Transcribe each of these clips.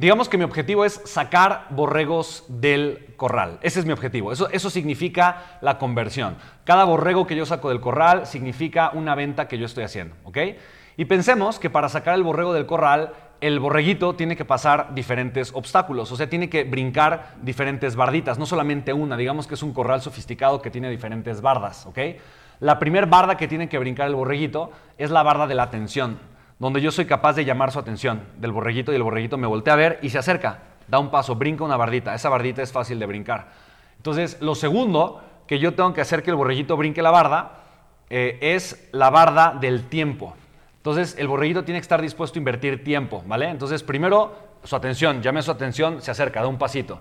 Digamos que mi objetivo es sacar borregos del corral. Ese es mi objetivo. Eso, eso significa la conversión. Cada borrego que yo saco del corral significa una venta que yo estoy haciendo. ¿ok? Y pensemos que para sacar el borrego del corral, el borreguito tiene que pasar diferentes obstáculos, o sea, tiene que brincar diferentes barditas, no solamente una, digamos que es un corral sofisticado que tiene diferentes bardas, ¿ok? La primer barda que tiene que brincar el borreguito es la barda de la atención, donde yo soy capaz de llamar su atención del borreguito y el borreguito me voltea a ver y se acerca, da un paso, brinca una bardita, esa bardita es fácil de brincar. Entonces, lo segundo que yo tengo que hacer que el borreguito brinque la barda eh, es la barda del tiempo. Entonces, el borreguito tiene que estar dispuesto a invertir tiempo, ¿vale? Entonces, primero, su atención, llame su atención, se acerca, da un pasito.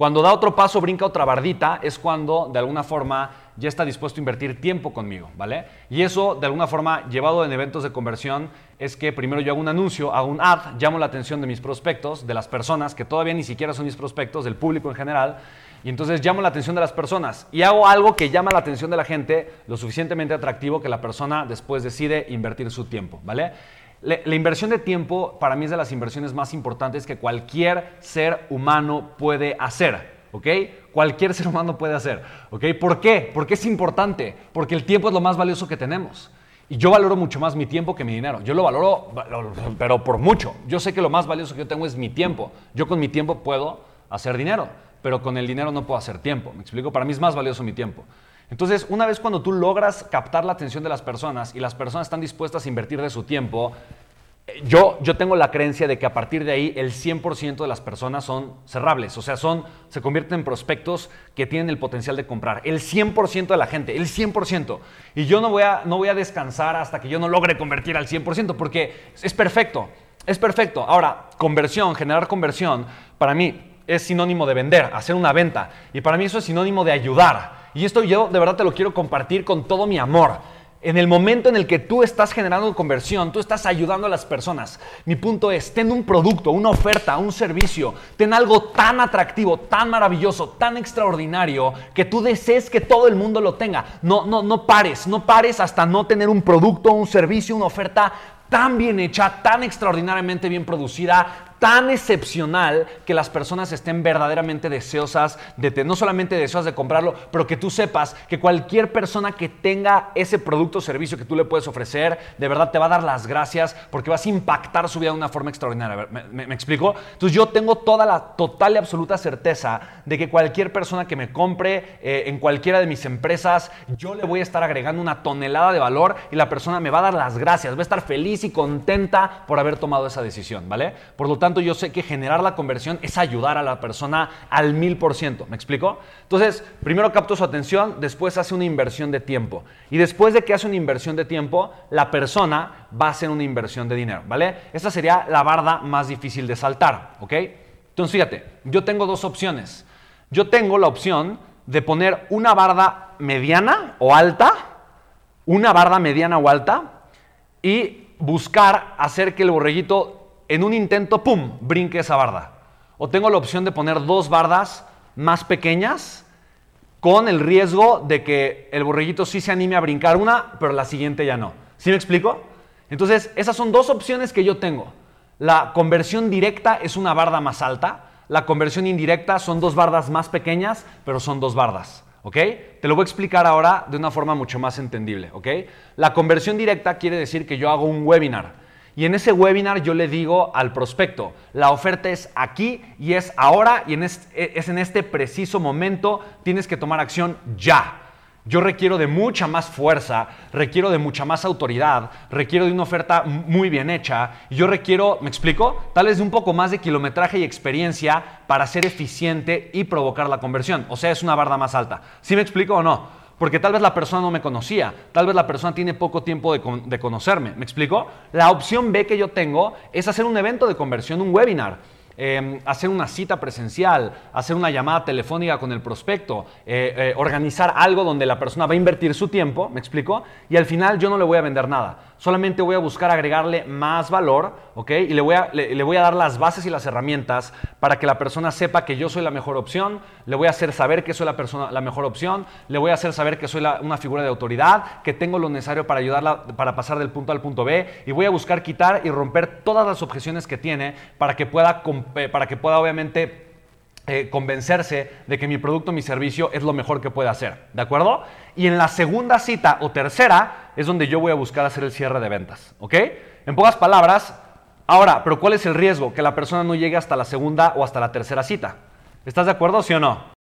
Cuando da otro paso, brinca otra bardita, es cuando de alguna forma ya está dispuesto a invertir tiempo conmigo, ¿vale? Y eso, de alguna forma, llevado en eventos de conversión, es que primero yo hago un anuncio, hago un ad, llamo la atención de mis prospectos, de las personas que todavía ni siquiera son mis prospectos, del público en general, y entonces llamo la atención de las personas y hago algo que llama la atención de la gente lo suficientemente atractivo que la persona después decide invertir su tiempo, ¿vale? La inversión de tiempo para mí es de las inversiones más importantes que cualquier ser humano puede hacer, ¿ok? Cualquier ser humano puede hacer, ¿ok? ¿Por qué? Porque es importante, porque el tiempo es lo más valioso que tenemos. Y yo valoro mucho más mi tiempo que mi dinero. Yo lo valoro, pero por mucho. Yo sé que lo más valioso que yo tengo es mi tiempo. Yo con mi tiempo puedo hacer dinero pero con el dinero no puedo hacer tiempo. ¿Me explico? Para mí es más valioso mi tiempo. Entonces, una vez cuando tú logras captar la atención de las personas y las personas están dispuestas a invertir de su tiempo, eh, yo, yo tengo la creencia de que a partir de ahí el 100% de las personas son cerrables, o sea, son, se convierten en prospectos que tienen el potencial de comprar. El 100% de la gente, el 100%. Y yo no voy, a, no voy a descansar hasta que yo no logre convertir al 100%, porque es perfecto, es perfecto. Ahora, conversión, generar conversión, para mí es sinónimo de vender, hacer una venta. Y para mí eso es sinónimo de ayudar. Y esto yo de verdad te lo quiero compartir con todo mi amor. En el momento en el que tú estás generando conversión, tú estás ayudando a las personas. Mi punto es, ten un producto, una oferta, un servicio, ten algo tan atractivo, tan maravilloso, tan extraordinario, que tú desees que todo el mundo lo tenga. No, no, no pares, no pares hasta no tener un producto, un servicio, una oferta tan bien hecha, tan extraordinariamente bien producida, tan excepcional que las personas estén verdaderamente deseosas de no solamente deseosas de comprarlo, pero que tú sepas que cualquier persona que tenga ese producto o servicio que tú le puedes ofrecer, de verdad te va a dar las gracias porque vas a impactar su vida de una forma extraordinaria. ¿Me, explico? Entonces yo tengo toda la total y absoluta certeza de que cualquier persona que me compre eh, en cualquiera de mis empresas, yo le voy a estar agregando una tonelada de valor y la persona me va a dar las gracias, va a estar feliz y contenta por haber tomado esa decisión, ¿vale? Por lo tanto, yo sé que generar la conversión es ayudar a la persona al mil por ciento. ¿Me explico? Entonces, primero capto su atención, después hace una inversión de tiempo. Y después de que hace una inversión de tiempo, la persona va a hacer una inversión de dinero, ¿vale? Esta sería la barda más difícil de saltar, ¿ok? Entonces, fíjate, yo tengo dos opciones. Yo tengo la opción de poner una barda mediana o alta, una barda mediana o alta, y buscar hacer que el borreguito en un intento, ¡pum!, brinque esa barda. O tengo la opción de poner dos bardas más pequeñas con el riesgo de que el borreguito sí se anime a brincar una, pero la siguiente ya no. ¿Sí me explico? Entonces, esas son dos opciones que yo tengo. La conversión directa es una barda más alta. La conversión indirecta son dos bardas más pequeñas, pero son dos bardas. ¿Ok? Te lo voy a explicar ahora de una forma mucho más entendible. ¿Ok? La conversión directa quiere decir que yo hago un webinar. Y en ese webinar yo le digo al prospecto, la oferta es aquí y es ahora y es, es en este preciso momento, tienes que tomar acción ya. Yo requiero de mucha más fuerza, requiero de mucha más autoridad, requiero de una oferta muy bien hecha y yo requiero, ¿me explico? Tal vez de un poco más de kilometraje y experiencia para ser eficiente y provocar la conversión. O sea, es una barda más alta. ¿Sí me explico o no? Porque tal vez la persona no me conocía, tal vez la persona tiene poco tiempo de, conocerme. ¿Me explico? La opción B que yo tengo es hacer un evento de conversión, un webinar. Em, hacer una cita presencial, hacer una llamada telefónica con el prospecto, eh, eh, organizar algo donde la persona va a invertir su tiempo, ¿me explico? Y al final yo no le voy a vender nada, solamente voy a buscar agregarle más valor, ¿ok? Y le voy, a, le voy a dar las bases y las herramientas para que la persona sepa que yo soy la mejor opción, le voy a hacer saber que soy la persona, la mejor opción, le voy a hacer saber que soy una figura de autoridad, que tengo lo necesario para ayudarla para pasar del punto A al punto B y voy a buscar quitar y romper todas las objeciones que tiene para que pueda, eh, para que pueda obviamente eh, convencerse de que mi producto, mi servicio es lo mejor que puede hacer, ¿de acuerdo? Y en la segunda cita o tercera es donde yo voy a buscar hacer el cierre de ventas, ¿ok? En pocas palabras, ahora, pero ¿cuál es el riesgo? Que la persona no llegue hasta la segunda o hasta la tercera cita. ¿Estás de acuerdo, sí o no?